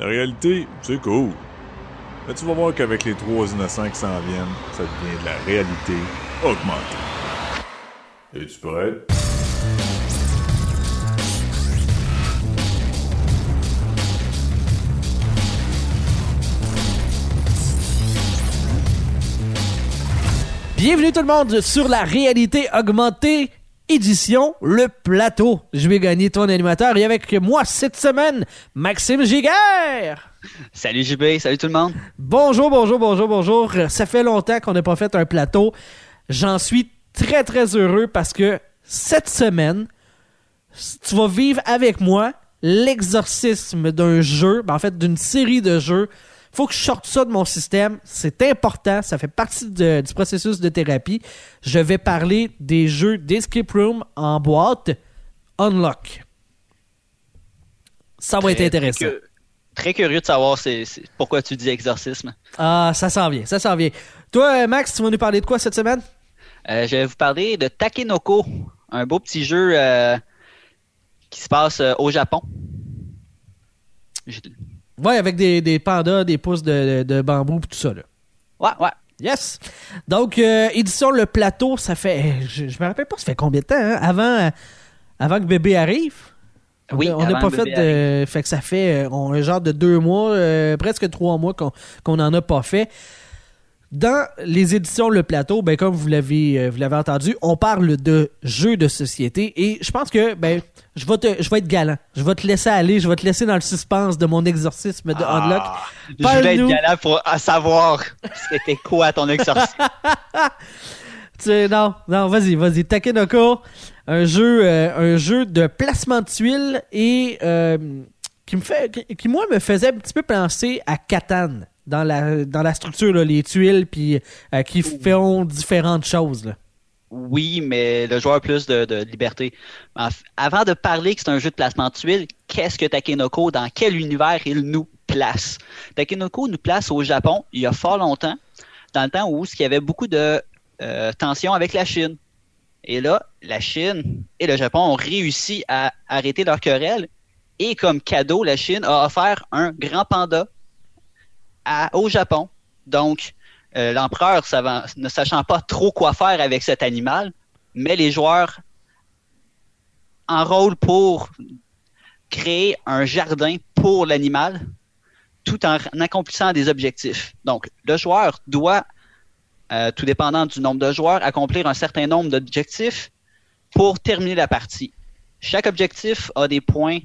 La réalité, c'est cool. Mais tu vas voir qu'avec les trois innocents qui s'en viennent, ça devient de la réalité augmentée. Es-tu prêt? Bienvenue tout le monde sur la réalité augmentée édition Le Plateau. Je vais gagner ton animateur et avec moi cette semaine, Maxime Giguère. Salut JB, salut tout le monde. Bonjour, bonjour, bonjour, bonjour. Ça fait longtemps qu'on n'a pas fait un plateau. J'en suis très, très heureux parce que cette semaine, tu vas vivre avec moi l'exorcisme d'un jeu, ben, en fait d'une série de jeux faut que je sorte ça de mon système. C'est important. Ça fait partie du processus de thérapie. Je vais parler des jeux d'escape room en boîte Unlock. Ça va être intéressant. Très, curieux de savoir pourquoi tu dis exorcisme. Ah, ça s'en vient, ça s'en vient. Toi, Max, tu vas nous parler de quoi cette semaine? Euh, je vais vous parler de Takenoko, un beau petit jeu euh, qui se passe euh, au Japon. Ouais, avec des, des pandas, des pousses de, de, bambou, tout ça. Là. Ouais, ouais. Yes. Donc, euh, édition Le Plateau, ça fait. Je, me rappelle pas, ça fait combien de temps, hein? Avant, avant que bébé arrive? Oui, on n'a pas fait de. Fait que ça fait euh, un genre de deux mois, euh, presque trois mois qu'on n'en a pas fait. Dans les éditions Le Plateau, ben, comme vous l'avez, vous l'avez entendu, on parle de jeux de société et je pense que ben, je vais, te, je vais être galant. Je vais te laisser aller. Je vais te laisser dans le suspense de mon exorcisme de ah, Unlock. Je vais être galant pour savoir c'était quoi ton exorcisme. tu, non, non, vas-y, vas-y. Takenoko, un jeu, euh, un jeu de placement de tuiles et euh, qui me fait, qui, moi me faisait un petit peu penser à Catan dans la, dans la structure, les tuiles, puis euh, qui font différentes choses. Là oui, mais le joueur a plus de, liberté. Avant de parler que c'est un jeu de placement de tuiles, qu'est-ce que Takenoko, dans quel univers il nous place? Takenoko nous place au Japon il y a fort longtemps, dans le temps où il y avait beaucoup de euh, tensions avec la Chine. Et là, la Chine et le Japon ont réussi à arrêter leur querelle. Et comme cadeau, la Chine a offert un grand panda au Japon. Donc, euh, l'empereur, ne sachant pas trop quoi faire avec cet animal, met les joueurs en rôle pour créer un jardin pour l'animal tout en accomplissant des objectifs. Donc, le joueur doit, euh, tout dépendant du nombre de joueurs, accomplir un certain nombre d'objectifs pour terminer la partie. Chaque objectif a des points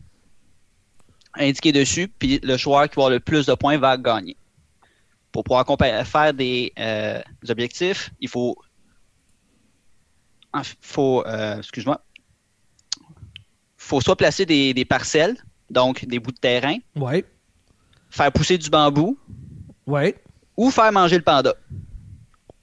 indiqués dessus, puis le joueur qui va le plus de points va gagner pour pouvoir faire des, euh, objectifs, il faut, faut euh, excuse-moi, faut soit placer des, parcelles, donc des bouts de terrain, ouais. faire pousser du bambou, ouais. ou faire manger le panda.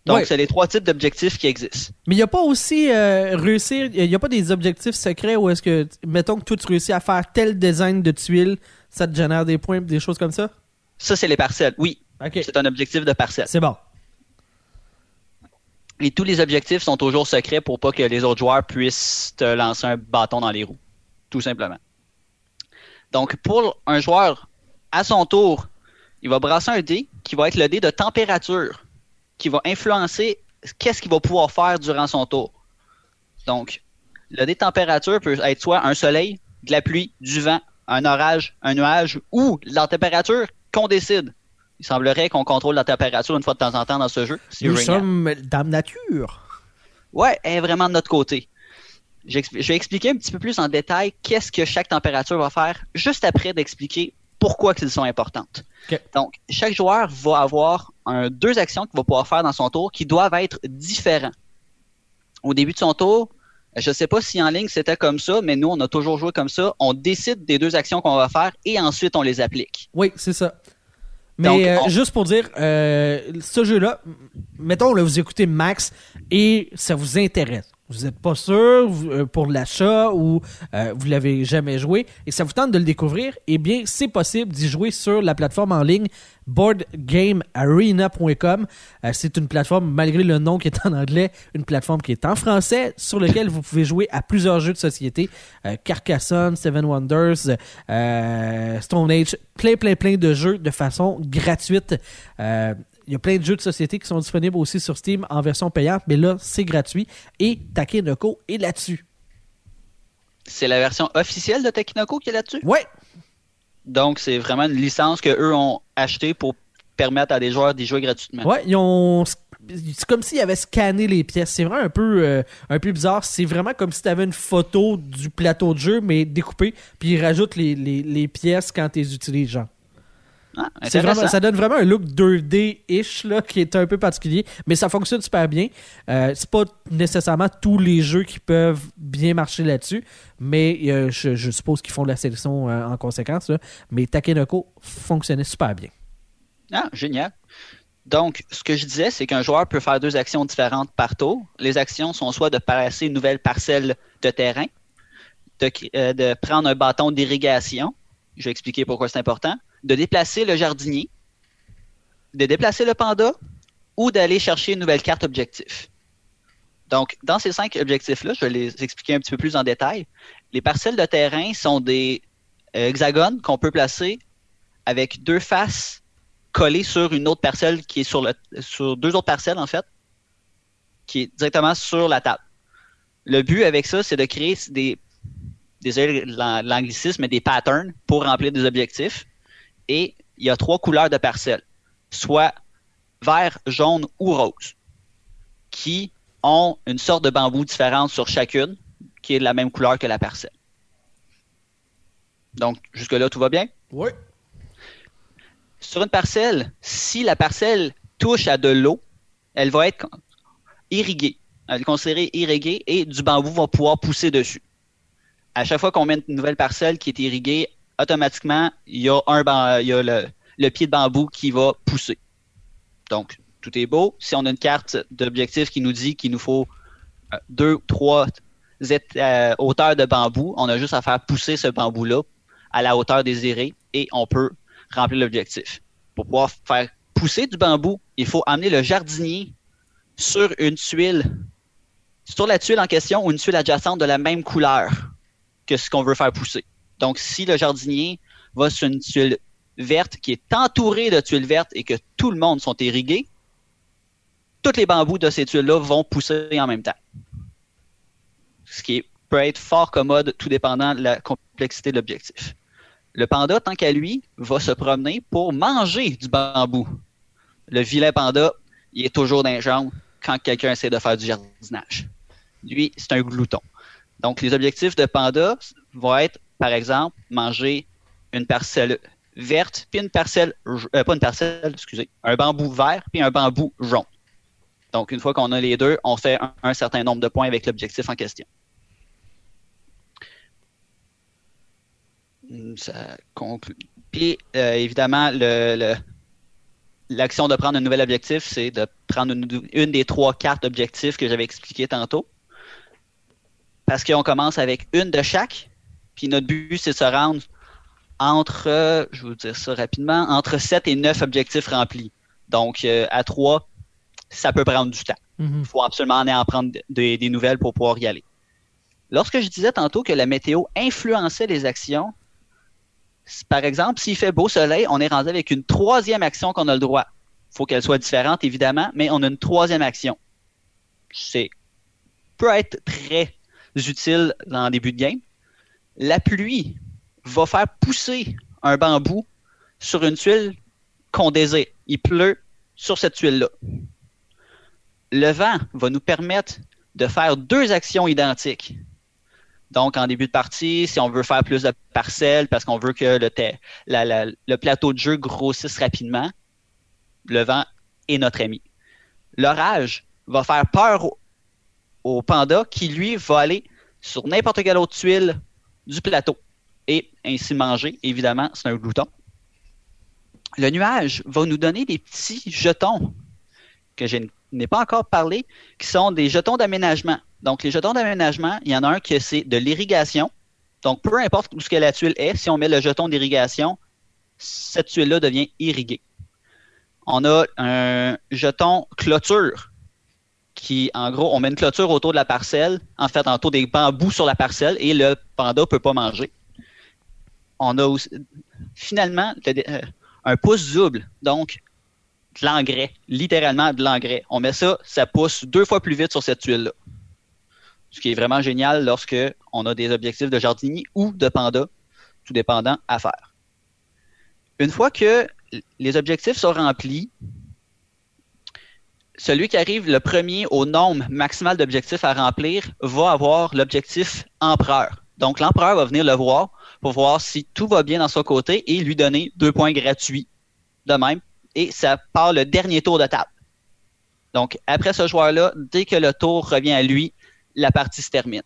Donc, c'est les trois types d'objectifs qui existent. Mais il n'y a pas aussi euh, réussir, il n'y a pas des objectifs secrets où est-ce que, mettons que toi tu réussis à faire tel design de tuiles, ça te génère des points, des choses comme ça? Ça, c'est les parcelles, oui. C'est un objectif de parcelle. C'est bon. Et tous les objectifs sont toujours secrets pour pas que les autres joueurs puissent te lancer un bâton dans les roues. Tout simplement. Donc, pour un joueur, à son tour, il va brasser un dé qui va être le dé de température, qui va influencer qu'est-ce qu'il va pouvoir faire durant son tour. Donc, le dé de température peut être soit un soleil, de la pluie, du vent, un orage, un nuage ou la température qu'on décide. Il semblerait qu'on contrôle la température une fois de temps en temps dans ce jeu. Nous sommes Dame Nature. Ouais, elle est vraiment de notre côté. Je vais expliquer un petit peu plus en détail qu'est-ce que chaque température va faire, juste après d'expliquer pourquoi elles sont importantes. Donc, chaque joueur va avoir deux actions qu'il va pouvoir faire dans son tour qui doivent être différents. Au début de son tour, je ne sais pas si en ligne c'était comme ça, mais nous, on a toujours joué comme ça. On décide des deux actions qu'on va faire et ensuite on les applique. Oui, c'est ça. Mais euh, juste pour dire, euh, ce jeu-là, mettons, là, vous écoutez Max et ça vous intéresse. Vous n'êtes pas sûr euh, pour l'achat ou euh, vous l'avez jamais joué et ça vous tente de le découvrir, eh bien, c'est possible d'y jouer sur la plateforme en ligne boardgamearena.com. Euh, c'est une plateforme, malgré le nom qui est en anglais, une plateforme qui est en français, sur laquelle vous pouvez jouer à plusieurs jeux de société. Euh, Carcassonne, Seven Wonders, Stone Age, plein, plein, plein de jeux de façon gratuite. Il y a plein de jeux de société qui sont disponibles aussi sur Steam en version payante, mais là, c'est gratuit. Et Takenoko est là-dessus. C'est la version officielle de Takenoko qui est là-dessus? Ouais, Donc, c'est vraiment une licence qu'eux ont achetée pour permettre à des joueurs d'y jouer gratuitement. Ouais, ils ont. C'est comme s'ils avaient scanné les pièces. C'est vraiment un peu, euh, un peu bizarre. C'est vraiment comme si tu avais une photo du plateau de jeu, mais découpée, puis ils rajoutent les, les, les pièces quand tu les utilises, genre. Ah, vraiment, ça donne vraiment un look 2D-ish là, qui est un peu particulier, mais ça fonctionne super bien. Euh, c'est pas nécessairement tous les jeux qui peuvent bien marcher là-dessus, mais euh, je, je suppose qu'ils font de la sélection euh, en conséquence. là. Mais Takenoko fonctionnait super bien. Ah, génial. Donc, ce que je disais, c'est qu'un joueur peut faire deux actions différentes par tour. Les actions sont soit de passer une nouvelle parcelle de terrain, de, euh, de prendre un bâton d'irrigation, je vais expliquer pourquoi c'est important, de déplacer le jardinier, de déplacer le panda ou d'aller chercher une nouvelle carte objectif. Donc, dans ces cinq objectifs-là, je vais les expliquer un petit peu plus en détail. Les parcelles de terrain sont des euh, hexagones qu'on peut placer avec deux faces collées sur une autre parcelle qui est sur, le, sur deux autres parcelles, en fait, qui est directement sur la table. Le but avec ça, c'est de créer des, désolé l'an- l'anglicisme, des patterns pour remplir des objectifs. Et il y a trois couleurs de parcelles, soit vert, jaune ou rose, qui ont une sorte de bambou différente sur chacune, qui est de la même couleur que la parcelle. Donc, jusque-là, tout va bien? Oui. Sur une parcelle, si la parcelle touche à de l'eau, elle va être irriguée. Elle est considérée irriguée et du bambou va pouvoir pousser dessus. À chaque fois qu'on met une nouvelle parcelle qui est irriguée, automatiquement, il y a, un il y a le, le pied de bambou qui va pousser. Donc, tout est beau. Si on a une carte d'objectif qui nous dit qu'il nous faut euh, deux, trois euh, hauteurs de bambou, on a juste à faire pousser ce bambou-là à la hauteur désirée et on peut remplir l'objectif. Pour pouvoir faire pousser du bambou, il faut amener le jardinier sur une tuile, sur la tuile en question ou une tuile adjacente de la même couleur que ce qu'on veut faire pousser. Donc, si le jardinier va sur une tuile verte qui est entourée de tuiles vertes et que tout le monde sont irrigués, tous les bambous de ces tuiles-là vont pousser en même temps. Ce qui peut être fort commode, tout dépendant de la complexité de l'objectif. Le panda, tant qu'à lui, va se promener pour manger du bambou. Le vilain panda, il est toujours dans les quand quelqu'un essaie de faire du jardinage. Lui, c'est un glouton. Donc, les objectifs de panda vont être, par exemple, manger une parcelle verte, puis une parcelle, euh, pas une parcelle, excusez, un bambou vert, puis un bambou jaune. Donc, une fois qu'on a les deux, on fait un, certain nombre de points avec l'objectif en question. Hmm, Ça conclut. Puis, euh, évidemment, le, le- l'action de prendre un nouvel objectif, c'est de prendre une, une des trois cartes d'objectifs que j'avais expliqué tantôt. Parce qu'on commence avec une de chaque. Puis notre but, c'est de se rendre entre, euh, je vais vous dire ça rapidement, entre 7 et 9 objectifs remplis. Donc, euh, à 3, ça peut prendre du temps. Mhm. Il faut absolument aller en prendre des, des nouvelles pour pouvoir y aller. Lorsque je disais tantôt que la météo influençait les actions, par exemple, s'il fait beau soleil, on est rendu avec une troisième action qu'on a le droit. Il faut qu'elle soit différente, évidemment, mais on a une troisième action. C'est peut être très utile dans le début de game. La pluie va faire pousser un bambou sur une tuile qu'on désire. Il pleut sur cette tuile-là. Le vent va nous permettre de faire deux actions identiques. Donc, en début de partie, si on veut faire plus de parcelles parce qu'on veut que le, te- la- la- le plateau de jeu grossisse rapidement, le vent est notre ami. L'orage va faire peur au panda qui, lui, va aller sur n'importe quelle autre tuile du plateau et ainsi manger. Évidemment, c'est un glouton. Le nuage va nous donner des petits jetons que je n'ai pas encore parlé, qui sont des jetons d'aménagement. Donc, les jetons d'aménagement, il y en a un qui c'est de l'irrigation. Donc, peu importe où ce que la tuile est, si on met le jeton d'irrigation, cette tuile-là devient irriguée. On a un jeton clôture qui, en gros, on met une clôture autour de la parcelle, en fait, autour des bambous sur la parcelle, et le panda ne peut pas manger. On a finalement, euh, un pouce double, donc de l'engrais, littéralement de l'engrais. On met ça, ça pousse deux fois plus vite sur cette tuile-là. Ce qui est vraiment génial lorsque on a des objectifs de jardinier ou de panda, tout dépendant à faire. Une fois que les objectifs sont remplis, celui qui arrive le premier au nombre maximal d'objectifs à remplir va avoir l'objectif empereur. Donc l'empereur va venir le voir pour voir si tout va bien dans son côté et lui donner deux points gratuits de même. Et ça part le dernier tour de table. Donc, après ce joueur-là, dès que le tour revient à lui, la partie se termine.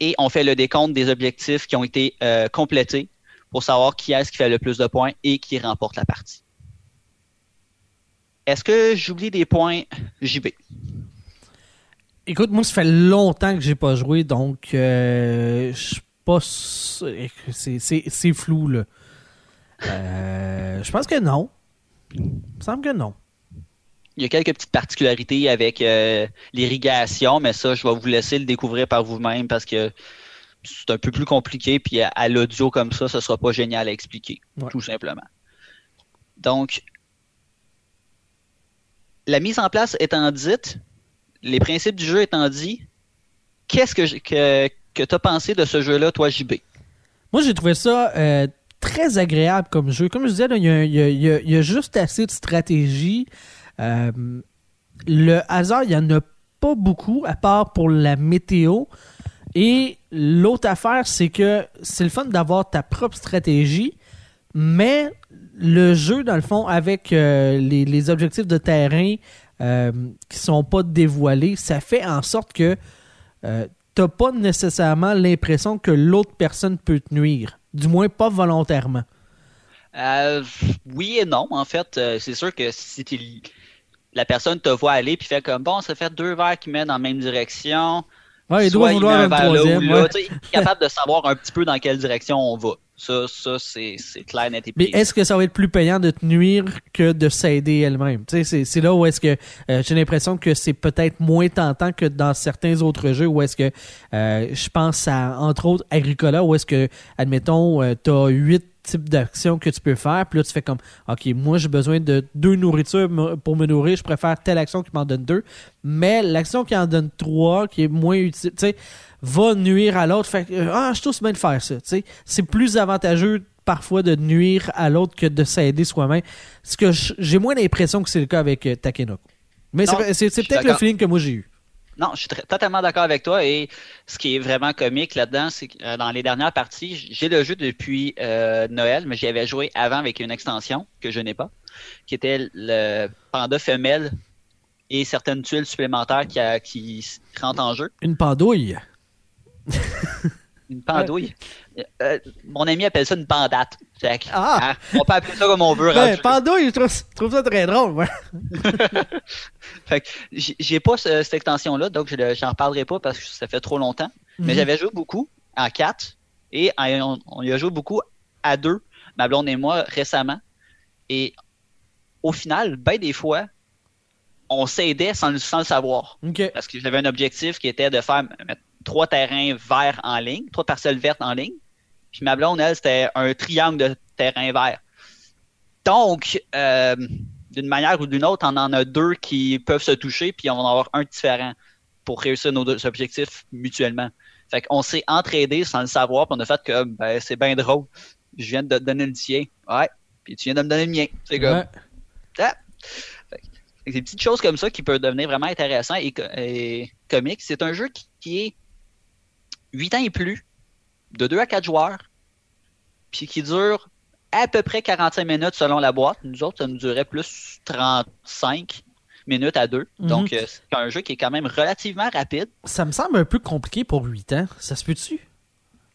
Et on fait le décompte des objectifs qui ont été euh, complétés pour savoir qui est-ce qui fait le plus de points et qui remporte la partie. Est-ce que j'oublie des points? JB? Écoute, moi, ça fait longtemps que j'ai pas joué, donc euh, je pas. C'est flou, là. Euh, je pense que non. Il me semble que non. Il y a quelques petites particularités avec euh, l'irrigation, mais ça, je vais vous laisser le découvrir par vous-même parce que c'est un peu plus compliqué. Puis à, l'audio comme ça, ce ne sera pas génial à expliquer, tout simplement. Donc, la mise en place étant dite, les principes du jeu étant dit, qu'est-ce que, que, tu as pensé de ce jeu-là, toi, JB? Moi, j'ai trouvé ça euh, très agréable comme jeu. Comme je disais, il y, a, juste assez de stratégie. Euh, le hasard, il n'y en a pas beaucoup, à part pour la météo. Et l'autre affaire, c'est que c'est le fun d'avoir ta propre stratégie, mais le jeu, dans le fond, avec euh, les, objectifs de terrain euh, qui sont pas dévoilés, ça fait en sorte que euh, t'as pas nécessairement l'impression que l'autre personne peut te nuire. Du moins pas volontairement. Euh, oui et non. En fait, euh, c'est sûr que si la personne te voit aller puis fait comme bon, ça fait deux verres qui mènent la même direction. Ouais, il doit vouloir un, troisième. Est capable de savoir un petit peu dans quelle direction on va. Ça, ça c'est, clair, net et Mais est-ce que ça va être plus payant de te nuire que de s'aider elle-même? C'est, là où est-ce que euh, j'ai l'impression que c'est peut-être moins tentant que dans certains autres jeux où est-ce que euh, je pense à, entre autres, Agricola, où est-ce que, admettons, euh, tu as huit types d'actions que tu peux faire. Puis là, tu fais comme, OK, moi, j'ai besoin de deux nourritures pour me nourrir. Je préfère telle action qui m'en donne deux. Mais l'action qui en donne trois, qui est moins utile, tu sais, va nuire à l'autre. Fait que, euh, ah, je trouve bien de faire ça. C'est plus avantageux parfois de nuire à l'autre que de s'aider soi-même. Ce que j'ai moins l'impression que c'est le cas avec euh, Takenoko. Mais c'est peut-être le feeling que moi j'ai eu. Non, je suis totalement d'accord avec toi. Et ce qui est vraiment comique là-dedans, c'est que euh, dans les dernières parties, j'ai le jeu depuis Noël, mais j'y avais joué avant avec une extension que je n'ai pas, qui était le panda femelle et certaines tuiles supplémentaires qui, qui rentrent en jeu. Une pandouille. Une pandouille. Euh, mon ami appelle ça une pandate. Ah. Hein, on peut appeler ça comme on veut. Ben, pandouille, je trouve, ça très drôle. fait j'ai pas cette extension-là, donc je n'en reparlerai pas parce que ça fait trop longtemps. Mais mhm. j'avais joué beaucoup en 4 et on, y a joué beaucoup à deux, ma blonde et moi, récemment. Et au final, ben des fois, on s'aidait sans, sans, le savoir. Parce que j'avais un objectif qui était de faire trois terrains verts en ligne, trois parcelles vertes en ligne. Puis ma blonde, elle, c'était un triangle de terrain vert. Donc, euh, d'une manière ou d'une autre, on en a deux qui peuvent se toucher, puis on va en avoir un différent pour réussir nos deux objectifs mutuellement. Fait qu'on s'est entraidé sans le savoir, puis on a fait que ben, c'est bien drôle. Je viens de te donner le tien. Ouais. Puis tu viens de me donner le mien. C'est comme. Ah. des petites choses comme ça qui peuvent devenir vraiment intéressant et, et comique. C'est un jeu qui est 8 ans et plus, de 2 à 4 joueurs, puis qui dure à peu près 45 minutes selon la boîte. Nous autres, ça nous durait plus 35 minutes à 2. Mhm. Donc, euh, c'est un jeu qui est quand même relativement rapide. Ça me semble un peu compliqué pour 8 ans. Ça se peut-tu?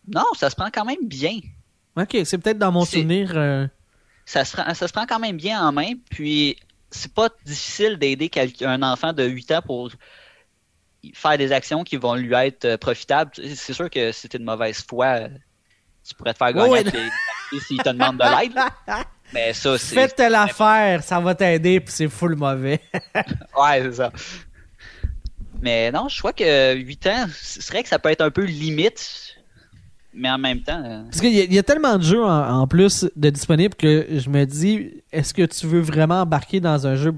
Non, ça se prend quand même bien. Ok, c'est peut-être dans mon souvenir. Euh, ça, se, ça se prend quand même bien en main, puis c'est pas difficile d'aider un enfant de 8 ans pour faire des actions qui vont lui être euh, profitables. C'est sûr que si t'es de mauvaise foi, tu pourrais te faire gagner s'il te demande de l'aide. Mais ça, c'est. Fais telle affaire, ça va t'aider, puis c'est full mauvais. Ouais, c'est ça. Mais non, je crois que 8 ans, ce serait que ça peut être un peu limite, mais en même temps. euh, Parce qu'il y, y a tellement de jeux en, en plus de disponibles que je me dis, est-ce que tu veux vraiment embarquer dans un jeu,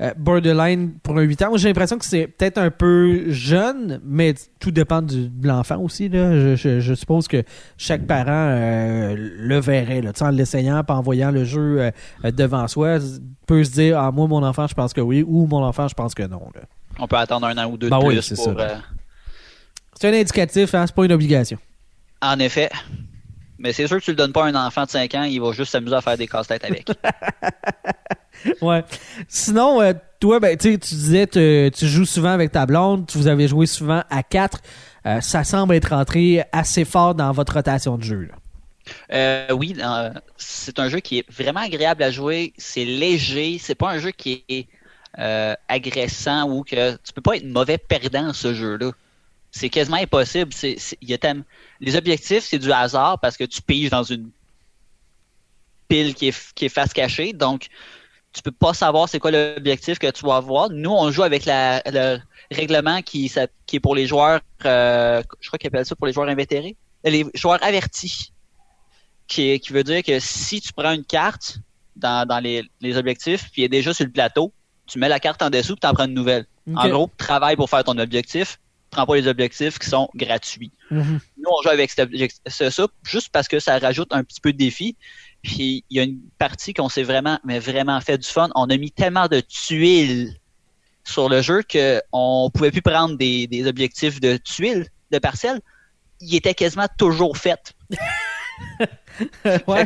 euh, borderline pour un 8 ans? Moi, j'ai l'impression que c'est peut-être un peu jeune, mais tout dépend du, de l'enfant aussi. Là. Je, je- je suppose que chaque parent euh, le verrait, là, en l'essayant, en voyant le jeu euh, devant soi, peut se dire, ah, moi, mon enfant, je pense que oui, ou mon enfant, je pense que non. là. on peut attendre un an ou deux Ben de oui, plus c'est pour. ça. C'est un indicatif, hein, c'est pas une obligation. En effet. Mais c'est sûr que tu le donnes pas à un enfant de 5 ans, il va juste s'amuser à faire des casse-têtes avec. Ouais. Sinon, euh, toi, ben, tu sais, tu disais que tu joues souvent avec ta blonde, vous avez joué souvent à 4. ça semble être rentré assez fort dans votre rotation de jeu. là. Euh, oui, euh, c'est un jeu qui est vraiment agréable à jouer. C'est léger. C'est pas un jeu qui est euh, agressant ou que tu peux pas être mauvais perdant ce jeu-là. C'est quasiment impossible. C'est, c'est- il y a tellement- Les objectifs, c'est du hasard parce que tu piges dans une pile qui est, qui est face cachée. Donc, tu peux pas savoir c'est quoi l'objectif que tu vas avoir. Nous, on joue avec la, le règlement qui, qui est pour les joueurs, euh, je crois qu'ils appellent ça pour les joueurs invétérés, les joueurs avertis qui, qui veut dire que si tu prends une carte dans, dans les, les objectifs, puis elle est déjà sur le plateau, tu mets la carte en dessous, puis tu en prends une nouvelle. En gros, travaille pour faire ton objectif, prends pas les objectifs qui sont gratuits. Mhm. Nous, on joue avec ce- ça juste parce que ça rajoute un petit peu de défi. Puis il y a une partie qu'on s'est vraiment, mais vraiment fait du fun. On a mis tellement de tuiles sur le jeu qu'on pouvait plus prendre des, des objectifs de tuiles, de parcelles. Ils étaient quasiment toujours faits. Fait Ouais.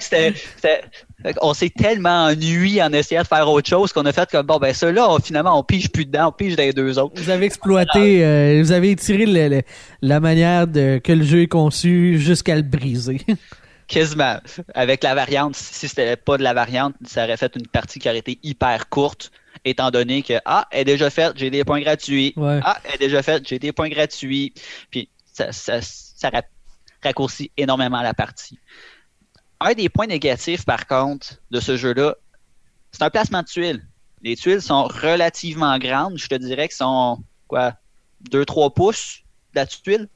qu'on s'est tellement ennuyé en essayant de faire autre chose qu'on a fait comme bon ben ça là on- finalement on pige plus dedans, on pige dans les deux autres. Vous avez exploité, euh, vous avez tiré le- le- la manière de, que le jeu est conçu jusqu'à le briser. Quasiment. Avec la variante, si c'était pas de la variante, ça aurait fait une partie qui aurait été hyper courte, étant donné que ah, elle est déjà faite, j'ai des points gratuits. Ouais. Ah, elle est déjà faite, j'ai des points gratuits. Puis ça, ça, ça raccourcit énormément la partie. Un des points négatifs, par contre, de ce jeu-là, c'est un placement de tuiles. Les tuiles sont relativement grandes. Je te dirais qu'elles sont, quoi, 2-3 pouces de la tuile.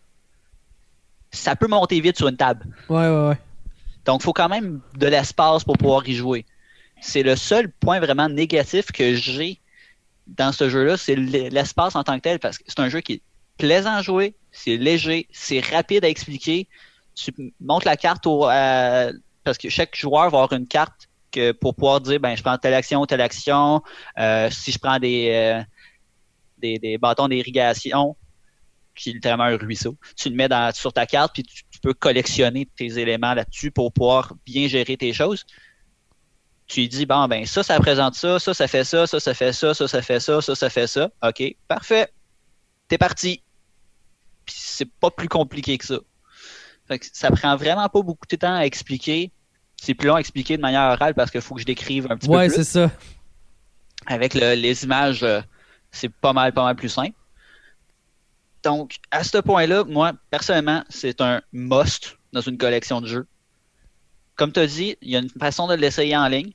Ça peut monter vite sur une table. Ouais, ouais, ouais. Donc, il faut quand même de l'espace pour pouvoir y jouer. C'est le seul point vraiment négatif que j'ai dans ce jeu-là, c'est l'espace en tant que tel, parce que c'est un jeu qui est plaisant à jouer, c'est léger, c'est rapide à expliquer. Tu montes la carte au, euh, parce que chaque joueur va avoir une carte que pour pouvoir dire, ben, je prends telle action, telle action. Euh, si je prends des, euh, des, des bâtons d'irrigation, qui est littéralement un ruisseau, tu le mets dans, sur ta carte, puis tu, peux collectionner tes éléments là-dessus pour pouvoir bien gérer tes choses. Tu lui dis, bon, ben, ça, ça représente ça, ça, ça fait ça, ça, ça fait ça, ça, ça fait ça, ça, ça fait ça. OK, parfait. T'es parti. Puis c'est pas plus compliqué que ça. Fait que ça prend vraiment pas beaucoup de temps à expliquer. C'est plus long à expliquer de manière orale parce qu'il faut que je décrive un petit Ouais, peu c'est plus. ça. Avec le- les images, euh, c'est pas mal, pas mal plus simple. Donc, à ce point-là, moi, personnellement, c'est un must dans une collection de jeux. Comme tu as dit, il y a une façon de l'essayer en ligne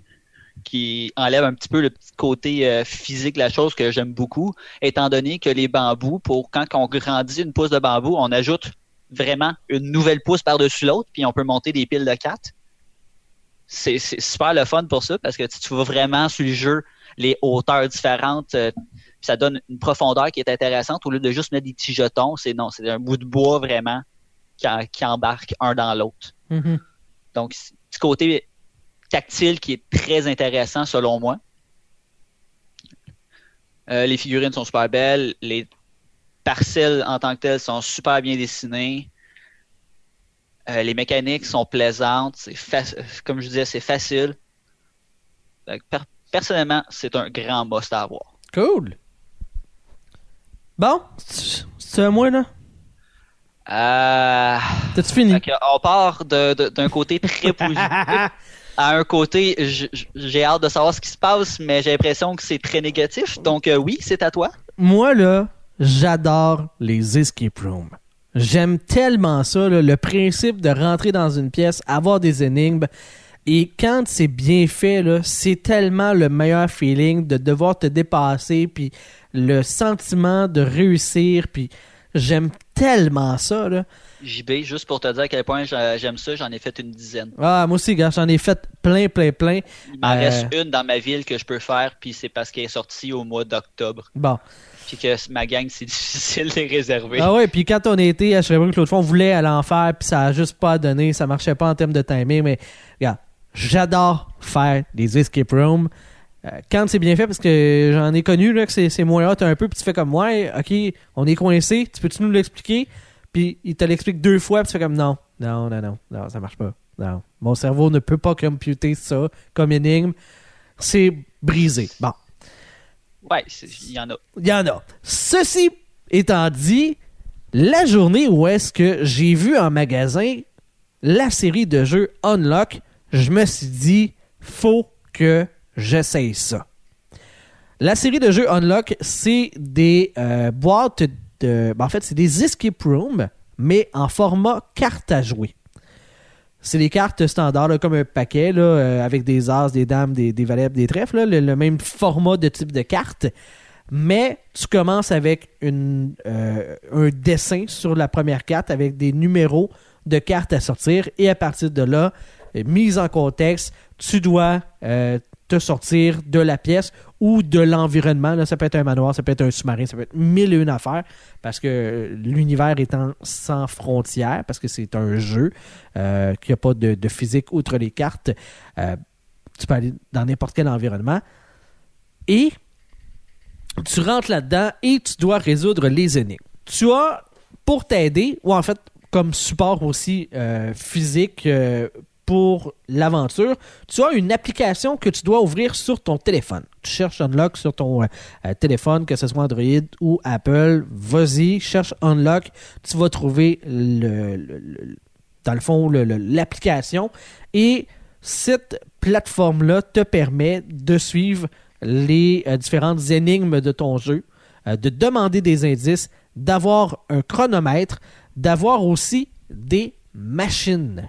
qui enlève un petit peu le petit côté euh, physique de la chose que j'aime beaucoup, étant donné que les bambous, pour quand on grandit une pousse de bambou, on ajoute vraiment une nouvelle pousse par-dessus l'autre, puis on peut monter des piles de quatre. C'est super le fun pour ça, parce que tu tu vois vraiment sur le jeu les hauteurs différentes, euh, puis ça donne une profondeur qui est intéressante au lieu de juste mettre des petits jetons. C'est non, c'est un bout de bois vraiment qui, en- qui embarque un dans l'autre. Mhm. Donc, c- petit côté tactile qui est très intéressant selon moi. Euh, les figurines sont super belles. Les parcelles en tant que telles sont super bien dessinées. Euh, les mécaniques sont plaisantes. C'est Comme je disais, c'est facile. Per- personnellement, c'est un grand must à avoir. Cool. Bon, c'est à moi, là? Euh, T'as-tu fini? on part d'un côté très positif à un côté, j'ai hâte de savoir ce qui se passe, mais j'ai l'impression que c'est très négatif. Donc euh, oui, c'est à toi. Moi, là, j'adore les escape rooms. J'aime tellement ça, là, le principe de rentrer dans une pièce, avoir des énigmes. Et quand c'est bien fait, c'est tellement le meilleur feeling de devoir te dépasser, puis le sentiment de réussir, puis j'aime tellement ça. Là. JB, juste pour te dire à quel point j'a- j'aime ça, j'en ai fait une dizaine. Ah, moi aussi, gars, j'en ai fait plein, plein, plein. Il m'en Euh. reste une dans ma ville que je peux faire, puis c'est parce qu'elle est sortie au mois d'octobre. Bon. Puis que ma gang, c'est difficile de les réserver. Ah ouais, puis quand on était à Sherbrooke l'autre fois, on voulait aller en faire, puis ça a juste pas donné, ça marchait pas en termes de timing, mais regarde, j'adore faire des escape rooms. Euh, quand c'est bien fait, parce que j'en ai connu là, que c'est, moins hot un peu, puis tu fais comme, ouais, ok, on est coincé, tu peux-tu nous l'expliquer? Puis il te l'explique deux fois, puis tu fais comme, non, non, non, non, non, ça marche pas. Non, mon cerveau ne peut pas computer ça comme énigme. C'est brisé. Bon. Ouais, il y en a. Il y en a. Ceci étant dit, la journée où est-ce que j'ai vu en magasin la série de jeux Unlock, je me suis dit, faut que j'essaye ça. La série de jeux Unlock, c'est des euh, boîtes de... ben, en fait, c'est des escape rooms, mais en format carte à jouer. C'est des cartes standards, comme un paquet, euh, avec des as, des dames, des, des valets, des trèfles, le, même format de type de carte. Mais tu commences avec euh, un dessin sur la première carte avec des numéros de cartes à sortir. Et à partir de là, mise en contexte, tu dois te sortir de la pièce ou de l'environnement. Là, ça peut être un manoir, ça peut être un sous-marin, ça peut être mille et une affaires parce que l'univers étant sans frontières, parce que c'est un jeu, euh, qu'il n'y a pas de, de physique outre les cartes, euh, tu peux aller dans n'importe quel environnement. Et tu rentres là-dedans et tu dois résoudre les énigmes. Tu as, pour t'aider, ou en fait, comme support aussi euh, physique euh, pour l'aventure, tu as une application que tu dois ouvrir sur ton téléphone. Tu cherches Unlock sur ton euh, euh, téléphone, que ce soit Android ou Apple. Vas-y, cherche Unlock. Tu vas trouver dans le fond l'application et cette plateforme-là te permet de suivre les euh, différentes énigmes de ton jeu, de demander des indices, d'avoir un chronomètre, d'avoir aussi des machines.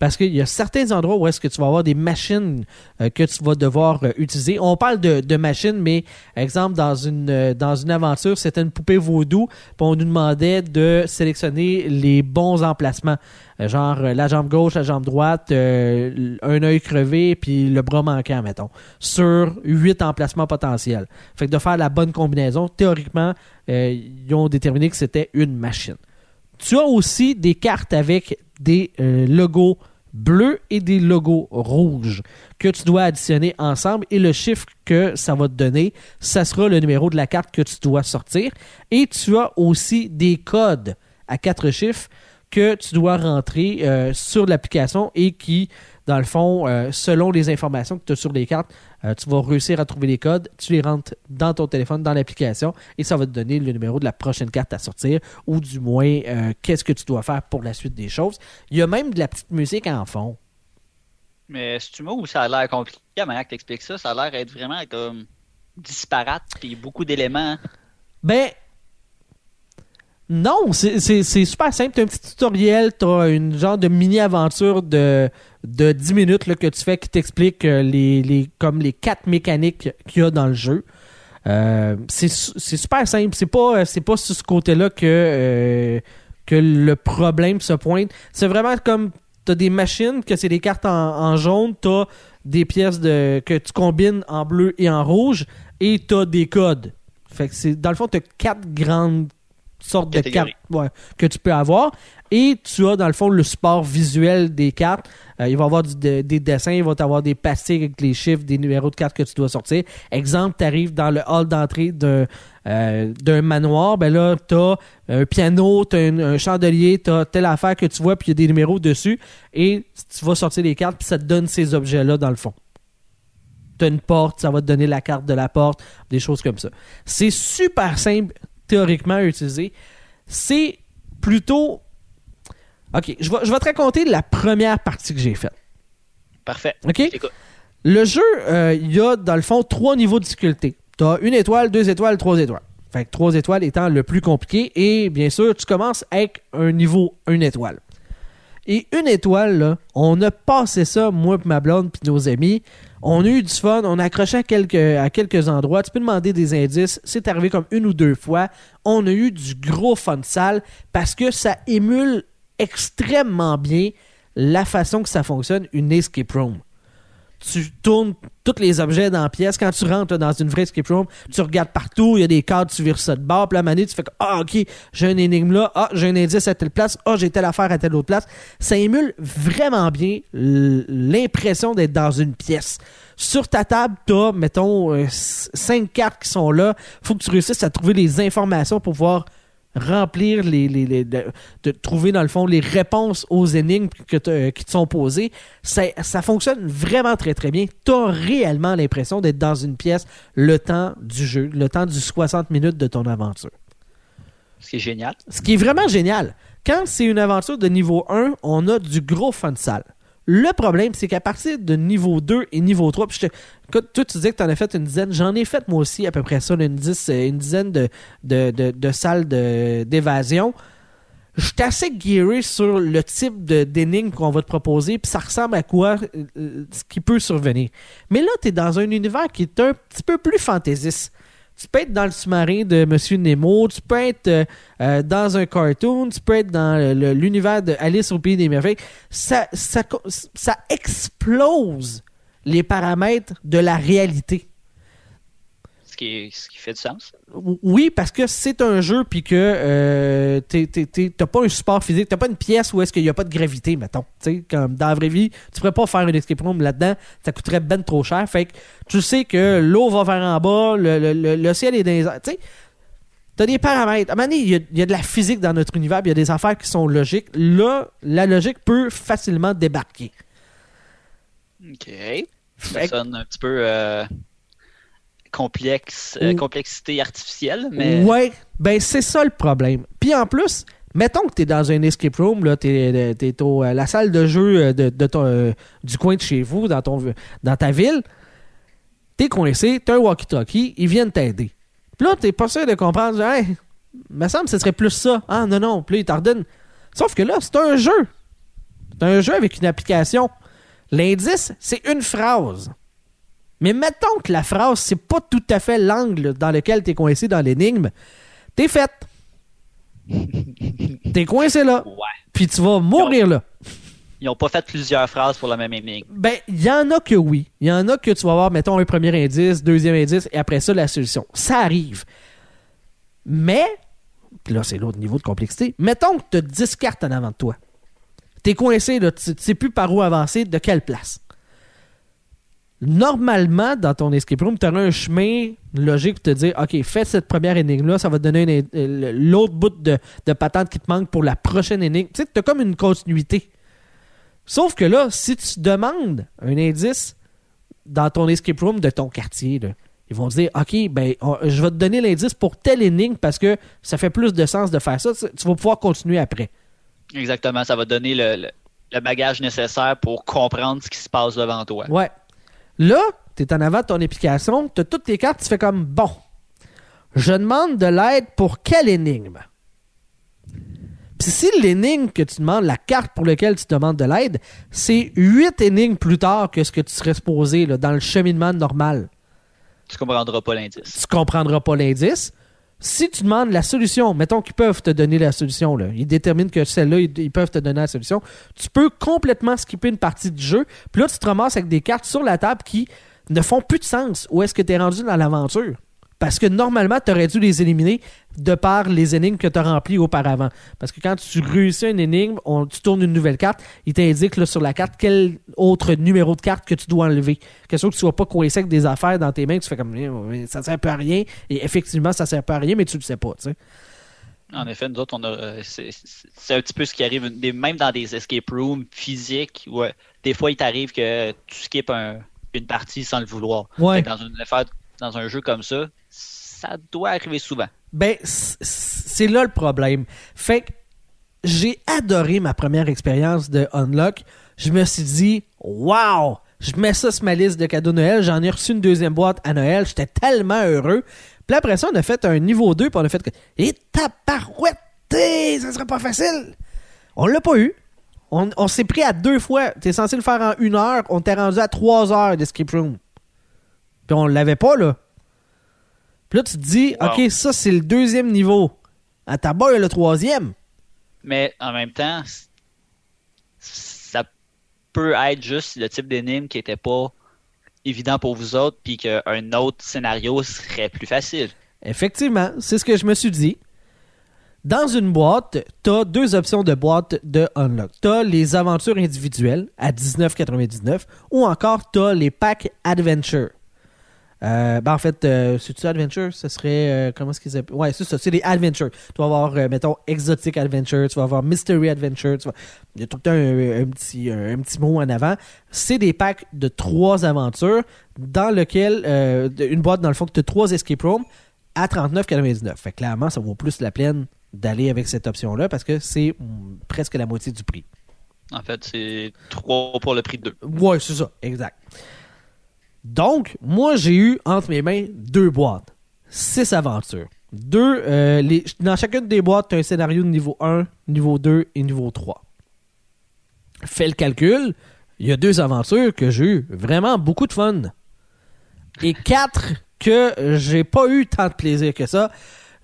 Parce qu'il y a certains endroits où est-ce que tu vas avoir des machines euh, que tu vas devoir euh, utiliser. On parle de, machines, mais exemple, dans une, euh, dans une aventure, c'était une poupée vaudou, puis on nous demandait de sélectionner les bons emplacements. Genre la jambe gauche, la jambe droite, un œil crevé, puis le bras manquant, mettons, sur huit emplacements potentiels. Fait que de faire la bonne combinaison, théoriquement, ils ont déterminé que c'était une machine. Tu as aussi des cartes avec des logos bleus et des logos rouges que tu dois additionner ensemble et le chiffre que ça va te donner, ça sera le numéro de la carte que tu dois sortir. Et tu as aussi des codes à quatre chiffres que tu dois rentrer euh, sur l'application et qui, dans le fond, euh, selon les informations que tu as sur les cartes, euh, tu vas réussir à trouver les codes, tu les rentres dans ton téléphone, dans l'application, et ça va te donner le numéro de la prochaine carte à sortir, ou du moins, euh, qu'est-ce que tu dois faire pour la suite des choses. Il y a même de la petite musique en fond. Mais si tu où ça a l'air compliqué, la manière que t'expliques ça, ça a l'air d'être vraiment comme disparate, puis beaucoup d'éléments. Ben, non, c'est super simple. T'as un petit tutoriel, t'as une genre de mini-aventure de, de 10 minutes que tu fais qui t'explique euh, les, les, comme les quatre mécaniques qu'il y a dans le jeu. Euh, c'est su- c'est super simple. C'est pas, c'est pas sur ce côté-là que, euh, le problème se pointe. C'est vraiment comme t'as des machines, que c'est des cartes en, en jaune, t'as des pièces de, que tu combines en bleu et en rouge, et t'as des codes. C'est, dans le fond, t'as quatre grandes sortes de cartes ouais, que tu peux avoir. Et tu as, dans le fond, le support visuel des cartes. Euh, il va y avoir du- de- des dessins, il va t'avoir des pastilles avec les chiffres, des numéros de cartes que tu dois sortir. Exemple, tu arrives dans le hall d'entrée d'un euh, d'un manoir, ben là, tu as un piano, tu as un, un chandelier, tu as telle affaire que tu vois, puis il y a des numéros dessus. Et tu vas sortir les cartes, puis ça te donne ces objets-là, dans le fond. Tu as une porte, ça va te donner la carte de la porte, des choses comme ça. C'est super simple, théoriquement, à utiliser. C'est plutôt. Ok, je vais, je vais te raconter la première partie que j'ai faite. Parfait. Ok? Le jeu, euh, il y a dans le fond trois niveaux de difficulté. Tu as une étoile, deux étoiles, trois étoiles. Fait que 3 étoiles étant le plus compliqué. Et bien sûr, tu commences avec un niveau 1 étoile. Et une étoile, là, on a passé ça, moi et ma blonde puis nos amis. On a eu du fun, on a accroché à quelques, endroits. Tu peux demander des indices. C'est arrivé comme une ou deux fois. On a eu du gros fun sale parce que ça émule extrêmement bien la façon que ça fonctionne, une escape room tu tournes tous les objets dans la pièce. Quand tu rentres dans une vraie escape room, tu regardes partout, il y a des cadres, tu vires ça de bord, puis la manette, tu fais Ah, ok, j'ai un énigme là, ah, j'ai un indice à telle place, ah, j'ai telle affaire à telle autre place. Ça émule vraiment bien l'impression d'être dans une pièce. Sur ta table, tu as, mettons, euh, cinq cartes qui sont là. faut que tu réussisses à trouver les informations pour pouvoir remplir les, les, de, trouver dans le fond les réponses aux énigmes que qui te sont posées ça, ça fonctionne vraiment très très bien. Tu as réellement l'impression d'être dans une pièce le temps du jeu le temps du 60 minutes de ton aventure. Ce qui est génial. Ce qui est vraiment génial. Quand c'est une aventure de niveau 1 on a du gros fun sale le problème, c'est qu'à partir de niveau 2 et niveau 3, puis je toi, tu disais que tu en as fait une dizaine. J'en ai fait moi aussi à peu près ça, une, une dizaine de, salles d'évasion. Je suis assez guéri sur le type d'énigme qu'on va te proposer, puis ça ressemble à quoi euh, ce qui peut survenir. Mais là, tu es dans un univers qui est un petit peu plus fantaisiste. Tu peux être dans le sous-marin de Monsieur Nemo, tu peux être euh, euh, dans un cartoon, tu peux être dans l'univers de Alice au Pays des Merveilles. Ça, ça, ça explose les paramètres de la réalité ce qui fait du sens. Oui, parce que c'est un jeu, puis que euh, t'as pas un support physique, t'as pas une pièce où est-ce qu'il n'y a pas de gravité, mettons. comme dans la vraie vie, tu pourrais pas faire une escape room là-dedans, ça coûterait ben trop cher. Fait que tu sais que l'eau va vers en bas, le, ciel est dans les airs. Tu as des paramètres. À un moment donné, il y, a de la physique dans notre univers, il y a des affaires qui sont logiques. Là, la logique peut facilement débarquer. OK. Ça sonne un petit peu. Euh, complexe, euh, complexité artificielle. Mais... Ouais, ben c'est ça le problème. Puis en plus, mettons que tu es dans un escape room, tu es, es la salle de jeu euh, de, ton, du coin de chez vous, dans, ton, dans ta ville. Tu es coincé, tu as un walkie-talkie, ils viennent t'aider. Puis là, tu pas sûr de comprendre, hey, me semble que ce serait plus ça. Ah non, non, puis là, ils t'ordonnent. Sauf que là, c'est un jeu. C'est un jeu avec une application. L'indice, c'est une phrase. Mais mettons que la phrase, c'est pas tout à fait l'angle dans lequel tu es coincé dans l'énigme. T'es faite. t'es coincé là. Ouais. Puis tu vas mourir là. Ils n'ont pas fait plusieurs phrases pour la même énigme. Ben, il y en a que oui. Il y en a que tu vas avoir, mettons, un premier indice, deuxième indice, et après ça, la solution. Ça arrive. Mais, là, c'est l'autre niveau de complexité. Mettons que tu as 10 cartes en avant de toi. T'es coincé, là, tu ne sais plus par où avancer, de quelle place normalement, dans ton escape room, tu auras un chemin logique pour te dire OK, fais cette première énigme-là, ça va te donner euh, l'autre bout de, patente qui te manque pour la prochaine énigme. Tu sais, tu as comme une continuité. Sauf que là, si tu demandes un indice dans ton escape room de ton quartier, ils vont te dire OK, ben, je vais te donner l'indice pour telle énigme parce que ça fait plus de sens de faire ça. Tu vas pouvoir continuer après. Exactement, ça va donner le, le bagage nécessaire pour comprendre ce qui se passe devant toi. Ouais. Là, tu es en avant de ton application, tu as toutes tes cartes, tu fais comme bon. Je demande de l'aide pour quelle énigme? Puis si l'énigme que tu demandes, la carte pour laquelle tu demandes de l'aide, c'est huit énigmes plus tard que ce que tu serais supposé là, dans le cheminement normal. Tu comprendras pas l'indice. Tu comprendras pas l'indice si tu demandes la solution, mettons qu'ils peuvent te donner la solution, ils déterminent que celle-là, ils, peuvent te donner la solution, tu peux complètement skipper une partie du jeu, puis là, tu te ramasses avec des cartes sur la table qui ne font plus de sens. Où est-ce que tu es rendu dans l'aventure? Parce que normalement, tu aurais dû les éliminer de par les énigmes que tu as remplies auparavant. Parce que quand tu réussis une énigme, on, tu tournes une nouvelle carte, il t'indique sur la carte quel autre numéro de carte que tu dois enlever. Question que tu ne sois pas coincé avec des affaires dans tes mains, tu fais comme eh, ça sert pas à rien. Et effectivement, ça sert pas à rien, mais tu le sais pas. En effet, nous autres, on a, euh, c'est, un petit peu ce qui arrive, même dans des escape rooms physiques, où des fois, il t'arrive que tu skips une partie sans le vouloir. Dans, une dans un jeu comme ça, ça doit arriver souvent. Ben, c'est là le problème. Fait que j'ai adoré ma première expérience de Unlock. Je me suis dit, wow, Je mets ça sur ma liste de cadeaux Noël. J'en ai reçu une deuxième boîte à Noël. J'étais tellement heureux. Puis après ça, on a fait un niveau 2, puis a fait que. Et tabarouette! Ça serait pas facile! On l'a pas eu. On, on s'est pris à deux fois. T'es censé le faire en une heure. On t'est rendu à trois heures d'escape room. Puis on l'avait pas, là. Puis là, tu te dis, Wow. OK, ça, c'est le deuxième niveau. À ta il y a le troisième. Mais en même temps, ça peut être juste le type d'énigme qui était pas évident pour vous autres, puis qu'un autre scénario serait plus facile. Effectivement, c'est ce que je me suis dit. Dans une boîte, t'as deux options de boîte de unlock. T'as les aventures individuelles à 19,99 ou encore t'as les packs adventure. Euh, ben en fait, euh, c'est-tu adventure? Ce serait, euh, comment est-ce qu'ils appellent? Ouais, c'est ça, c'est les adventures. Tu vas avoir, mettons, exotic adventure, tu vas avoir mystery adventure, tu vas... il y a tout le temps un, un petit, un, un petit mot en avant. C'est des packs de trois aventures dans lequel, une boîte dans le fond, que tu as trois escape rooms à 39,99. Fait que clairement, ça vaut plus la peine d'aller avec cette option-là parce que c'est mm, presque la moitié du prix. En fait, c'est trois pour le prix de deux. Ouais, c'est ça, exact. Donc, moi, j'ai eu entre mes mains deux boîtes. Six aventures. Deux, euh, dans chacune des boîtes, tu as un scénario de niveau 1, niveau 2 et niveau 3. Fais le calcul, il y a deux aventures que j'ai eu vraiment beaucoup de fun. Et quatre que j'ai pas eu tant de plaisir que ça.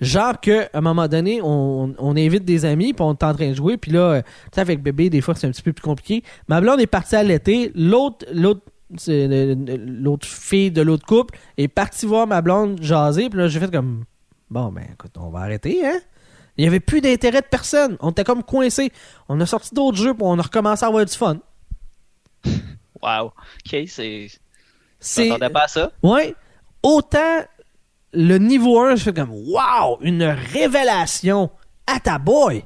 Genre que à un moment donné, on, invite des amis, puis on est en train de jouer, puis là, euh, tu sais, avec bébé, des fois, c'est un petit peu plus compliqué. Ma blonde est partie à l'été, l'autre, l'autre, l'autre fille de l'autre couple est partie voir ma blonde jaser, puis là, j'ai fait comme, bon, ben, écoute, on va arrêter, hein? Il y avait plus d'intérêt de personne. On était comme coincés. On a sorti d'autres jeux, puis on a recommencé à avoir du fun. Wow. OK, c'est. C'est, pas à ça? Ouais. Autant le niveau 1, je fais comme Wow! Une révélation à ta boy!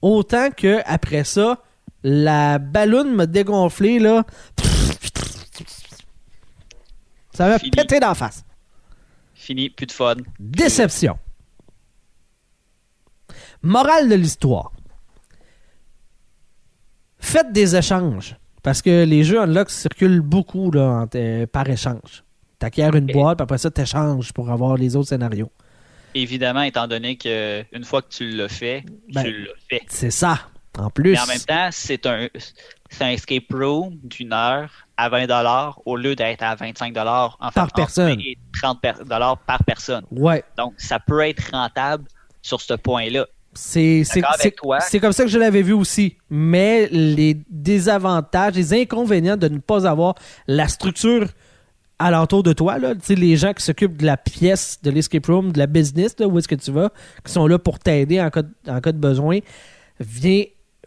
Autant que après ça, la balloune m'a dégonflé là. Ça m'a Fini. pété d'en face. Fini, plus de fun. Déception. Morale de l'histoire. Faites des échanges. Parce que les jeux Unlock circulent beaucoup là, en- euh, par échange. T'acquiers une boîte, puis après ça, t'échanges pour avoir les autres scénarios. Évidemment, étant donné que une fois que tu l'as fait, Ben, tu l'as fait. C'est ça. En plus. Mais en même temps, c'est un, un escape room d'une heure à 20 au lieu d'être à 25 en fait, Par personne. 20 et 30 per- dollars par personne. Ouais. Donc, ça peut être rentable sur ce point-là. C'est comme ça que je l'avais vu aussi. Mais les désavantages, les inconvénients de ne pas avoir la structure alentour de toi, là, les gens qui s'occupent de la pièce, de l'escape room, de la business, là, où est-ce que tu vas, qui sont là pour t'aider en, cas de- en cas de besoin, vient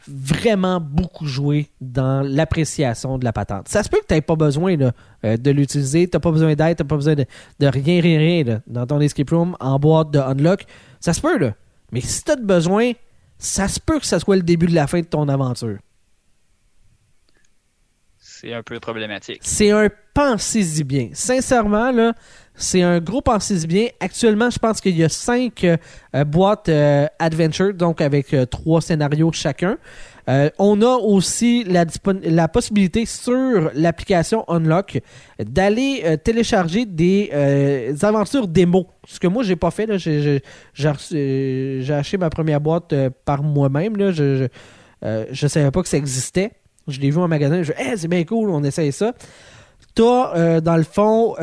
vraiment beaucoup jouer dans l'appréciation de la patente. Ça se peut que tu n'aies pas besoin là, euh, de l'utiliser, tu n'as pas besoin d'aide, tu n'as pas besoin de, de rien, rien, rien là, dans ton escape room en boîte de unlock. Ça se peut, là. Mais si tu as besoin, ça se peut que ça soit le début de la fin de ton aventure. C'est un peu problématique. C'est un pensez-y bien. Sincèrement, là, c'est un gros pensez-y bien. Actuellement, je pense qu'il y a cinq euh, euh, boîtes euh, Adventure, donc avec trois scénarios chacun. On a aussi la, possibilité sur l'application Unlock d'aller télécharger des aventures démo. Ce que moi, j'ai pas fait. J'ai- acheté ma première boîte par moi-même. Je, je savais pas que ça existait. Je l'ai vu en magasin. Je hey, c'est bien cool, on essaye ça. Euh, dans le fond,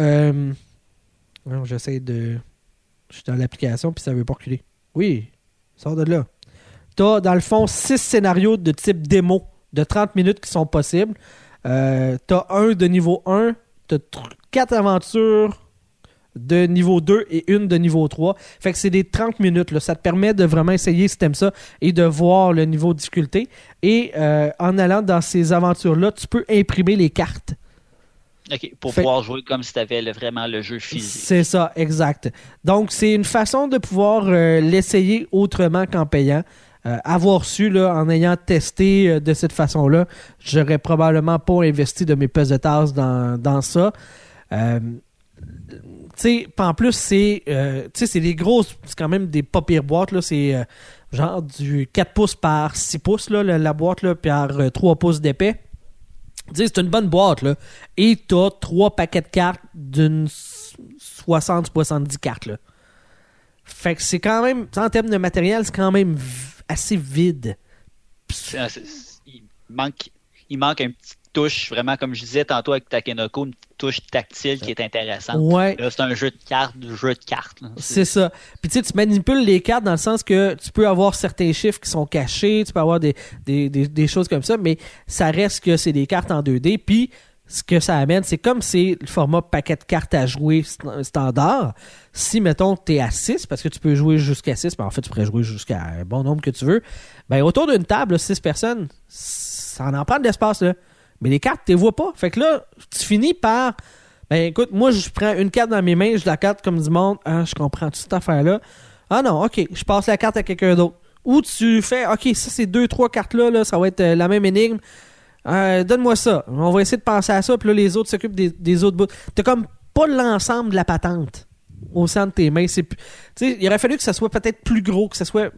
j'essaie de. Je suis dans l'application puis ça veut pas reculer. Oui, sors de là. T'as, dans le fond, six scénarios de type démo de 30 minutes qui sont possibles. Euh, t'as un de niveau 1, t'as tr- quatre aventures de niveau 2 et une de niveau 3. Fait que c'est des 30 minutes. Là. Ça te permet de vraiment essayer si t'aimes ça et de voir le niveau de difficulté. Et euh, en allant dans ces aventures-là, tu peux imprimer les cartes. OK, pour Fait- pouvoir jouer comme si tu avais vraiment le jeu physique. C'est ça, exact. Donc, c'est une façon de pouvoir euh, l'essayer autrement qu'en payant. Euh, avoir su, là, en ayant testé euh, de cette façon-là, j'aurais probablement pas investi de mes pesées de tasse dans, dans ça. En plus, c'est des grosses, c'est quand même des pas pires boîtes, là. C'est genre du 4 pouces par 6 pouces, là, la, la boîte, là, par euh, 3 pouces d'épais. C'est une bonne boîte, là. Et t'as trois paquets de cartes d'une 60-70 cartes, là. Fait que c'est quand même, en termes de matériel, c'est quand même assez vide. C'est- il, manque, il manque un petit touche, vraiment, comme je disais tantôt avec Takenoko, une touche tactile qui est intéressante. Ouais. Là, c'est un jeu de cartes, jeu de cartes. C'est ça. Puis tu sais, tu manipules les cartes dans le sens que tu peux avoir certains chiffres qui sont cachés, tu peux avoir des, des, des, des choses comme ça, mais ça reste que c'est des cartes en 2D. Puis ce que ça amène, c'est comme c'est le format paquet de cartes à jouer st- standard. Si, mettons, tu es à 6, parce que tu peux jouer jusqu'à 6, mais en fait, tu pourrais jouer jusqu'à un bon nombre que tu veux, ben autour d'une table, 6 personnes, ça en, en prend de l'espace, là. Mais les cartes, tu les vois pas. Fait que là, tu finis par ben écoute, moi je prends une carte dans mes mains, je la carte comme du monde. Ah, je comprends toute cette affaire-là. Ah non, ok, je passe la carte à quelqu'un d'autre. Ou tu fais, ok, ça c'est deux, trois cartes-là, là, ça va être euh, la même énigme. Euh, Donne-moi ça. On va essayer de penser à ça, puis là les autres s'occupent des, autres bouts. T'as comme pas l'ensemble de la patente au centre de tes mains. Tu sais, il aurait fallu que ça soit peut-être plus gros, que ça soit.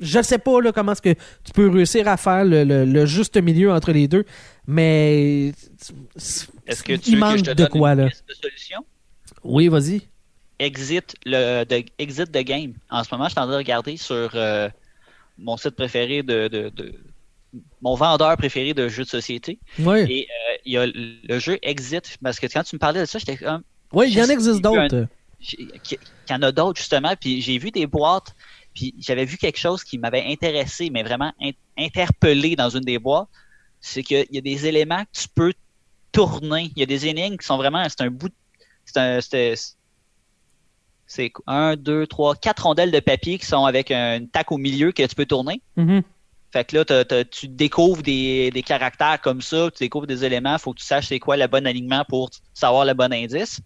Je ne sais pas là, comment est-ce que tu peux réussir à faire le, le- le juste milieu entre les deux, mais Est-ce que tu il veux manque que je te de donne quoi une là. de solutions? Oui, vas-y. Exit le de, exit the game. En ce moment, je suis en train de regarder sur euh, mon site préféré de, de, de- mon vendeur préféré de jeux de société. Oui. Et euh, il y a le jeu Exit. Parce que quand tu me parlais de ça, j'étais comme Oui, il y en existe d'autres. qu'il y en a d'autres justement. Puis j'ai vu des boîtes. Puis j'avais vu quelque chose qui m'avait intéressé, mais vraiment in- interpellé dans une des boîtes. C'est qu'il y a des éléments que tu peux tourner. Il y a des énigmes qui sont vraiment. C'est un bout. C'est un. c'est- un, deux, trois, quatre rondelles de papier qui sont avec une tac au milieu que tu peux tourner. Mhm. Fait que là, tu découvres des, des caractères comme ça, tu découvres des éléments, faut que tu saches c'est quoi le bon alignement pour savoir le bon indice.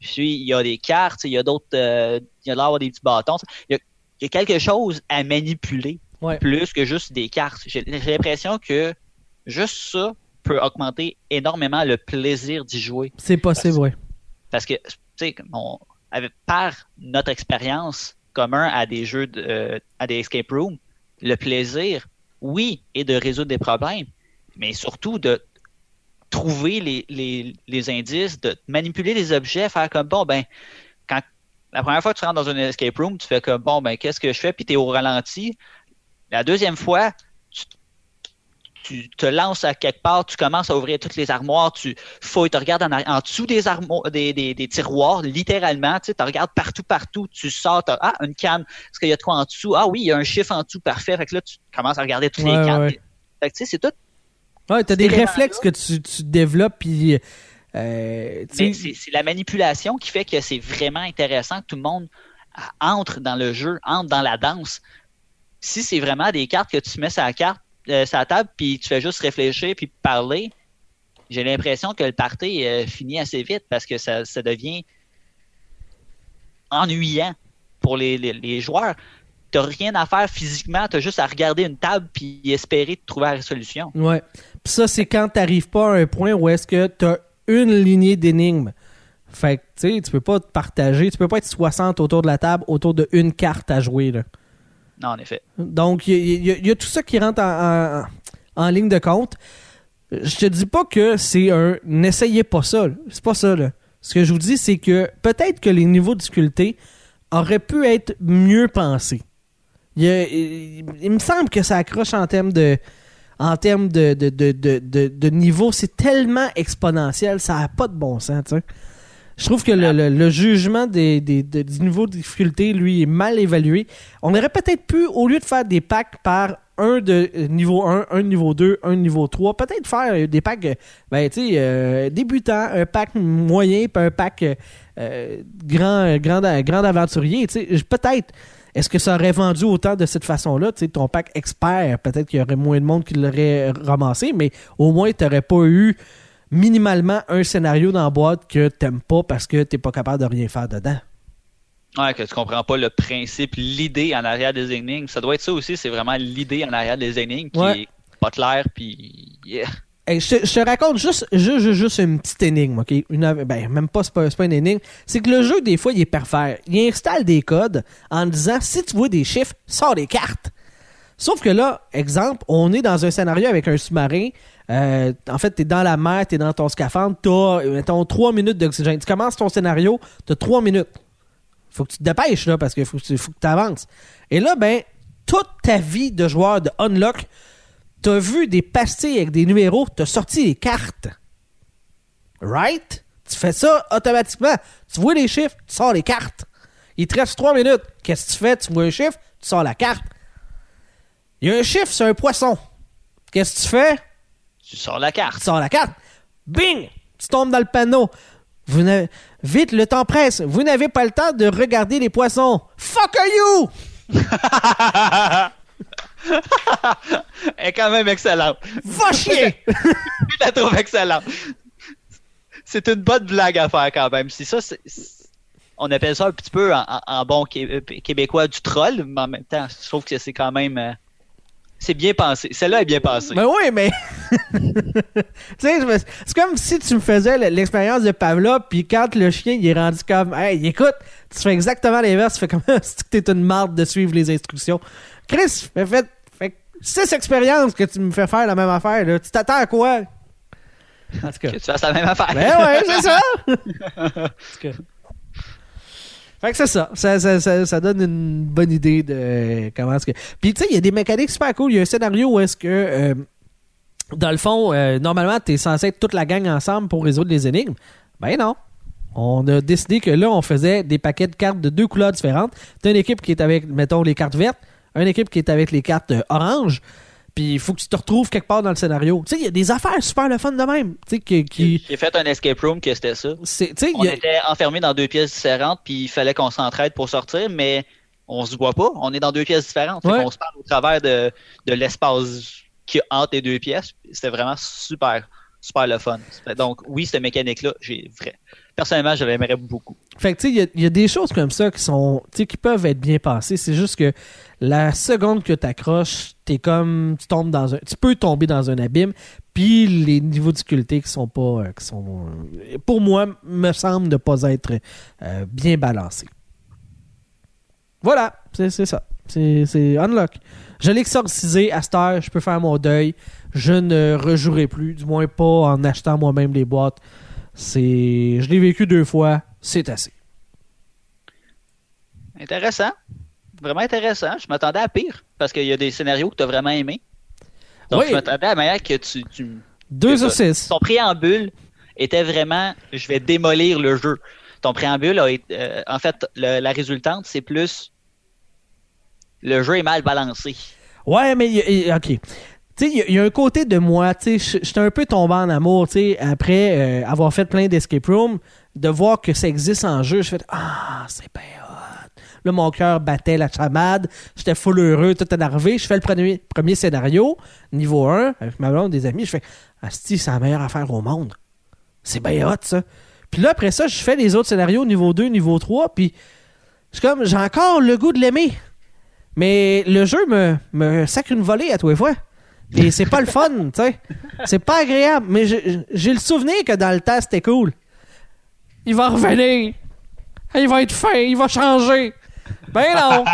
Puis il y a des cartes, il y a d'autres, euh, il y a l'air des petits bâtons. Il y, a, il y a quelque chose à manipuler Ouais. plus que juste des cartes. J'ai l'impression que juste ça peut augmenter énormément le plaisir d'y jouer. C'est possible, oui. Parce que, tu sais, par notre expérience commun à des jeux, de, euh, à des escape rooms, le plaisir, oui, est de résoudre des problèmes, mais surtout de trouver les, les, les indices, de manipuler les objets, faire comme, bon, ben, la première fois que tu rentres dans un escape room, tu fais comme, bon, ben, qu'est-ce que je fais, puis tu es au ralenti. La deuxième fois, tu, tu te lances à quelque part, tu commences à ouvrir toutes les armoires, tu fouilles, tu regardes en, en dessous des, armoires, des, des, des tiroirs, littéralement, tu sais, regardes partout, partout, tu sors, ah, une canne, est-ce qu'il y a de quoi en dessous? Ah oui, il y a un chiffre en dessous, parfait. Fait que là, tu commences à regarder toutes Ouais, les cannes. ouais. Fait que, tu sais, c'est tout. Ouais, t'as des réflexes que tu, tu développes, puis. Euh, c'est la manipulation qui fait que c'est vraiment intéressant que tout le monde ah, entre dans le jeu, entre dans la danse. Si c'est vraiment des cartes que tu mets sur la carte, euh, sur la table, puis tu fais juste réfléchir puis parler, j'ai l'impression que le party euh, finit assez vite parce que ça, ça devient ennuyant pour les, les, les joueurs. T'as rien à faire physiquement, t'as juste à regarder une table puis espérer de trouver la solution. Ouais. Puis ça, c'est quand t'arrives pas à un point où est-ce que t'as une lignée d'énigmes. Fait que, tu sais, tu peux pas te partager, tu peux pas être 60 autour de la table autour de une carte à jouer, là. Non, en effet. Donc, il y, a- y y tout ça qui rentre en, en- en ligne de compte. Je te dis pas que c'est un n'essayez pas ça. C'est pas ça. Là. Ce que je vous dis, c'est que peut-être que les niveaux de difficulté auraient pu être mieux pensés. Il me semble que ça accroche en termes de en termes de, de, de, de, niveau. C'est tellement exponentiel, ça n'a pas de bon sens. tu sais. Je trouve que le, le- jugement des, des- de- du niveau de difficulté, lui, est mal évalué. On aurait peut-être pu, au lieu de faire des packs par un de euh, niveau 1, un de niveau 2, un de niveau 3, peut-être faire euh, des packs, euh, ben, tu sais, débutants, un pack moyen, puis un pack grand, grand, grand aventurier, tu sais. Peut-être. Est-ce que ça aurait vendu autant de cette façon-là? Tu sais, ton pack expert, peut-être qu'il y aurait moins de monde qui l'aurait ramassé, mais au moins, tu n'aurais pas eu minimalement un scénario dans la boîte que t'aimes pas parce que t'es pas capable de rien faire dedans. Ouais, que tu comprends pas le principe, l'idée en arrière des énigmes. Ça doit être ça aussi, c'est vraiment l'idée en arrière des énigmes qui Ouais. est pas claire, puis yeah. Je, te, raconte juste, juste, juste, une petite énigme, OK? Une, ben, même pas, c'est pas, pas une énigme. C'est que le jeu, des fois, il est pervers. Il installe des codes en disant, si tu vois des chiffres, sors des cartes. Sauf que là, exemple, on est dans un scénario avec un sous-marin. Euh, en fait, t'es dans la mer, t'es dans ton scaphandre, t'as, mettons, trois minutes d'oxygène. Tu commences ton scénario, t'as trois minutes. Faut que tu te dépêches, là, parce qu'il faut, que tu- faut que t'avances. Et là, ben, toute ta vie de joueur de Unlock, t'as vu des pastilles avec des numéros, t'as sorti les cartes. Right? Tu fais ça automatiquement. Tu vois les chiffres, tu sors les cartes. Il te reste trois minutes. Qu'est-ce que tu fais? Tu vois un chiffre, tu sors la carte. Il y a un chiffre, c'est un poisson. Qu'est-ce que tu fais? Tu sors la Tu carte. sors la carte. Bing! Tu tombes dans le panneau. Vous n'avez- Vite, le temps presse. Vous n'avez pas le temps de regarder les poissons. Fuck you? Elle est quand même excellente. Va chier! Je la trouve excellente. C'est une bonne blague à faire quand même. C'est ça, c'est- on appelle ça un petit peu en, bon euh, québécois du troll, mais en même temps, je trouve que c'est quand même. euh, c'est bien pensé. Celle-là est bien pensée. Ben oui, mais. tu sais, c'est comme si tu me faisais l'expérience de Pavlov, puis quand le chien il est rendu comme, hey, écoute, tu fais exactement l'inverse, tu fais comme si tu t'es une marde de suivre les instructions. Chris, fait, fait six expériences que tu me fais faire la même affaire, là. Tu t'attends à quoi? En tout cas. Que tu fasses la même affaire. Ben ouais, c'est ça! En tout cas. Fait que c'est ça. Ça, ça, ça. ça donne une bonne idée de comment est-ce que. Puis tu sais, il y a des mécaniques super cool. Il y a un scénario où est-ce que. euh, dans le fond, euh, normalement, t'es censé être toute la gang ensemble pour résoudre les énigmes. Ben non. On a décidé que là, on faisait des paquets de cartes de deux couleurs différentes. T'as une équipe qui est avec, mettons, les cartes vertes, une équipe qui est avec les cartes oranges. Puis il faut que tu te retrouves quelque part dans le scénario. Tu sais, il y a des affaires super le fun de même. Tu sais, qui. qui J'ai fait un escape room que c'était ça. c'est- tu sais, On a- était enfermés dans deux pièces différentes, puis il fallait qu'on s'entraide pour sortir, mais on se voit pas. On est dans deux pièces différentes. Ouais. qu'on se parle au travers de, de l'espace qui entre les deux pièces. C'était vraiment super, super le fun. Donc, oui, cette mécanique-là, j'ai vrai. Personnellement, je l'aimerais beaucoup. Fait tu sais, il y a- des choses comme ça qui sont, qui peuvent être bien passées. C'est juste que la seconde que t'accroches, t'es comme, tu tombes dans un, tu peux tomber dans un abîme. Puis les niveaux de difficulté qui sont pas, euh, pour moi, me semblent ne pas être euh, bien balancés. Voilà, c'est ça. C'est c'est unlock. Je l'ai exorcisé à cette heure, je peux faire mon deuil. Je ne rejouerai plus, du moins pas en achetant moi-même les boîtes. C'est, je l'ai vécu deux fois, c'est assez. Intéressant. Vraiment intéressant. Je m'attendais à pire, parce qu'il y a des scénarios que tu as vraiment aimés. Donc, Oui. je m'attendais à la manière que tu, tu, Deux ça. six. Ton préambule était vraiment je vais démolir le jeu. Ton préambule a été. euh, en fait, le- la résultante, c'est plus le jeu est mal balancé. Ouais, mais ok. Tu sais, il y a- un côté de moi, j'étais un peu tombé en amour, tu après euh, avoir fait plein d'escape rooms, de voir que ça existe en jeu, je fais ah, c'est bien hot. Là, mon cœur battait la chamade, j'étais full heureux, tout énervé. Je fais le premier, scénario, niveau 1, avec ma blonde, des amis, je fais Asti, c'est la meilleure affaire au monde. C'est bien hot, ça. Puis là, après ça, je fais les autres scénarios, niveau 2, niveau 3, puis comme, j'ai encore le goût de l'aimer. Mais le jeu me, me sacre une volée à tous les fois. Et c'est pas le fun, tu sais. C'est pas agréable. Mais j'ai le souvenir que dans le temps, c'était cool. Il va revenir. Il va être fin. Il va changer. Ben non.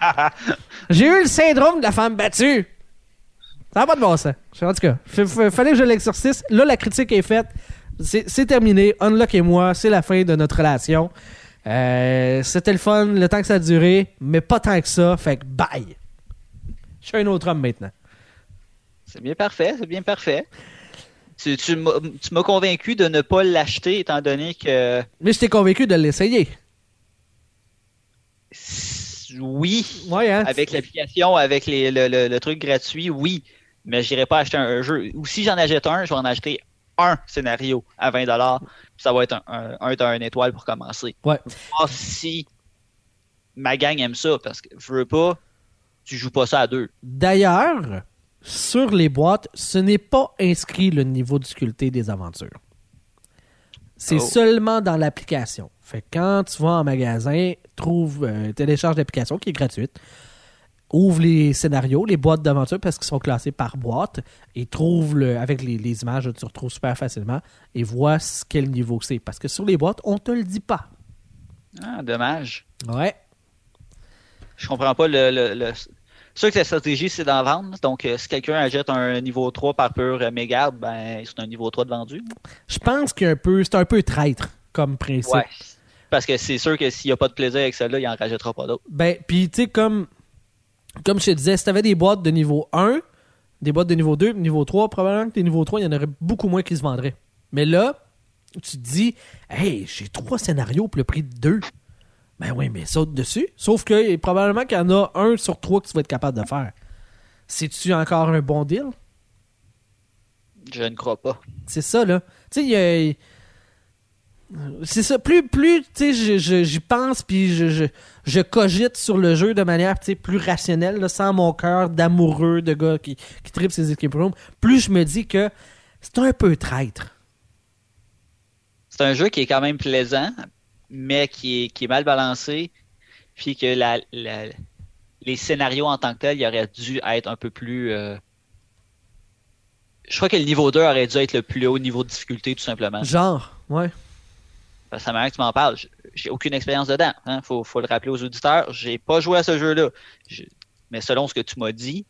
J'ai eu le syndrome de la femme battue. Ça n'a pas de bon sens. En tout cas, fallait que je l'exorcise. Là, la critique est faite. C'est c'est terminé. Unlock et moi, c'est la fin de notre relation. Euh, C'était le fun, le temps que ça a duré, mais pas tant que ça. Fait que bye. Je suis un autre homme maintenant. C'est bien parfait, c'est bien parfait. Tu, tu m'as tu m'as convaincu de ne pas l'acheter étant donné que Mais j'étais convaincu de l'essayer. oui, Ouais, hein? avec l'application, avec les- le, le- le truc gratuit, oui, mais j'irai pas acheter un, jeu. Ou si j'en achète un, je vais en acheter un scénario à 20$. puis Ça va être un, un, un d'un étoile pour commencer. Ouais. Voir si ma gang aime ça, parce que je veux pas, tu joues pas ça à deux. D'ailleurs, sur les boîtes, ce n'est pas inscrit le niveau de difficulté des aventures. C'est Oh. seulement dans l'application. Fait que quand tu vas en magasin, trouve, euh, télécharge l'application qui est gratuite, ouvre les scénarios, les boîtes d'aventure parce qu'ils sont classés par boîte et trouve le, avec les, les images, tu retrouves super facilement et vois ce- quel niveau c'est. Parce que sur les boîtes, on te le dit pas. Ah, dommage. Ouais. Je comprends pas le, le- le- sûr que la stratégie, c'est d'en vendre. Donc, euh, si quelqu'un achète un niveau 3 par pur euh, mégarde, ben, c'est un niveau 3 de vendu. Je pense que c'est un peu traître comme principe. Ouais. Parce que c'est sûr que s'il n'y a pas de plaisir avec celle-là, il n'en rajoutera pas d'autres. Ben, puis tu sais, comme, comme je te disais, si tu avais des boîtes de niveau 1, des boîtes de niveau 2, niveau 3, probablement que tes niveau 3, il y en aurait beaucoup moins qui se vendraient. Mais là, tu te dis, hey, j'ai trois scénarios pour le prix de deux. Ben oui, mais saute dessus. Sauf que probablement qu'il y en a un sur trois que tu vas être capable de faire. C'est-tu encore un bon deal? Je ne crois pas. C'est ça, là. Tu sais, il y a. C'est ça. Plus, plus tu sais, j'y pense, puis je, je, cogite sur le jeu de manière plus rationnelle, là, sans mon cœur d'amoureux de gars qui, qui tripent ses escape rooms, plus je me dis que c'est un peu traître. C'est un jeu qui est quand même plaisant, mais qui est, qui est mal balancé, puis que la, les scénarios en tant que tels, il aurait dû être un peu plus. Euh, je crois que le niveau 2 aurait dû être le plus haut niveau de difficulté, tout simplement. Genre, ouais. Ça m'a que tu m'en parles. J'ai aucune expérience dedans. Hein. Faut, faut le rappeler aux auditeurs. J'ai pas joué à ce jeu-là. Mais selon ce que tu m'as dit,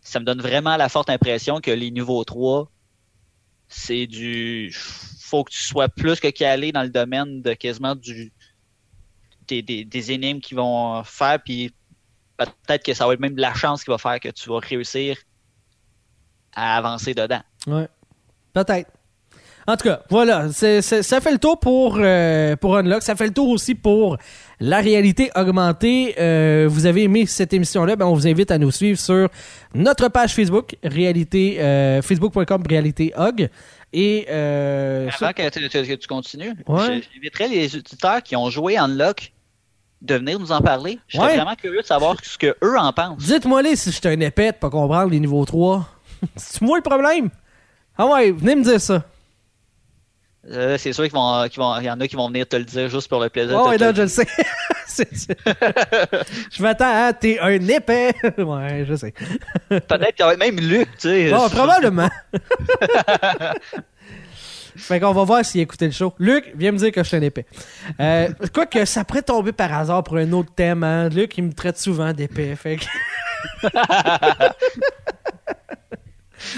ça me donne vraiment la forte impression que les niveaux 3, c'est du faut que tu sois plus que calé dans le domaine de quasiment du des, des, énigmes qui vont faire, puis peut-être que ça va être même de la chance qui va faire que tu vas réussir à avancer dedans. Ouais. Peut-être. En tout cas, voilà, ça fait le tour pour, euh, pour Unlock. Ça fait le tour aussi pour la réalité augmentée. Euh, vous avez aimé cette émission-là, ben on vous invite à nous suivre sur notre page Facebook, réalité, euh, facebook.com réalité et euh, Avant que, tu, continues, j'inviterais les auditeurs qui ont joué Unlock de venir nous en parler. Je suis vraiment curieux de savoir ce que eux en pensent. Dites-moi les si je suis un épais de pas comprendre les niveaux 3. C'est moi le problème? Ah ouais, venez me dire ça. Euh, c'est sûr qu'il vont, vont, y en a qui vont venir te le dire juste pour le plaisir. Oh, ouais, non, je le sais. je m'attends à t'es un épais. ouais, je sais. Peut-être qu'il y aurait même Luc, tu sais. Oh, probablement. fait qu'on va voir s'il écoutait le show. Luc, viens me dire que je suis un épais. Euh, quoi que ça pourrait tomber par hasard pour un autre thème. Hein? Luc, il me traite souvent d'épais. Fait que...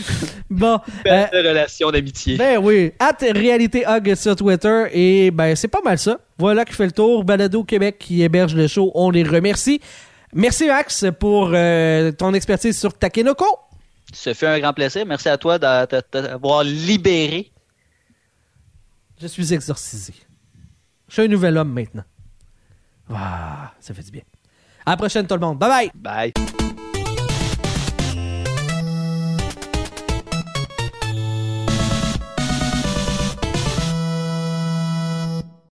bon. Belle euh, relation d'amitié. Ben oui. At Réalité Hug sur Twitter. Et ben, c'est pas mal ça. Voilà qui fait le tour. Balado Québec qui héberge le show. On les remercie. Merci, Max, pour euh, ton expertise sur Takenoko. Ça fait un grand plaisir. Merci à toi d'avoir libéré. Je suis exorcisé. Je suis un nouvel homme maintenant. Ah, ça fait du bien. À la prochaine, tout le monde. Bye bye. Bye.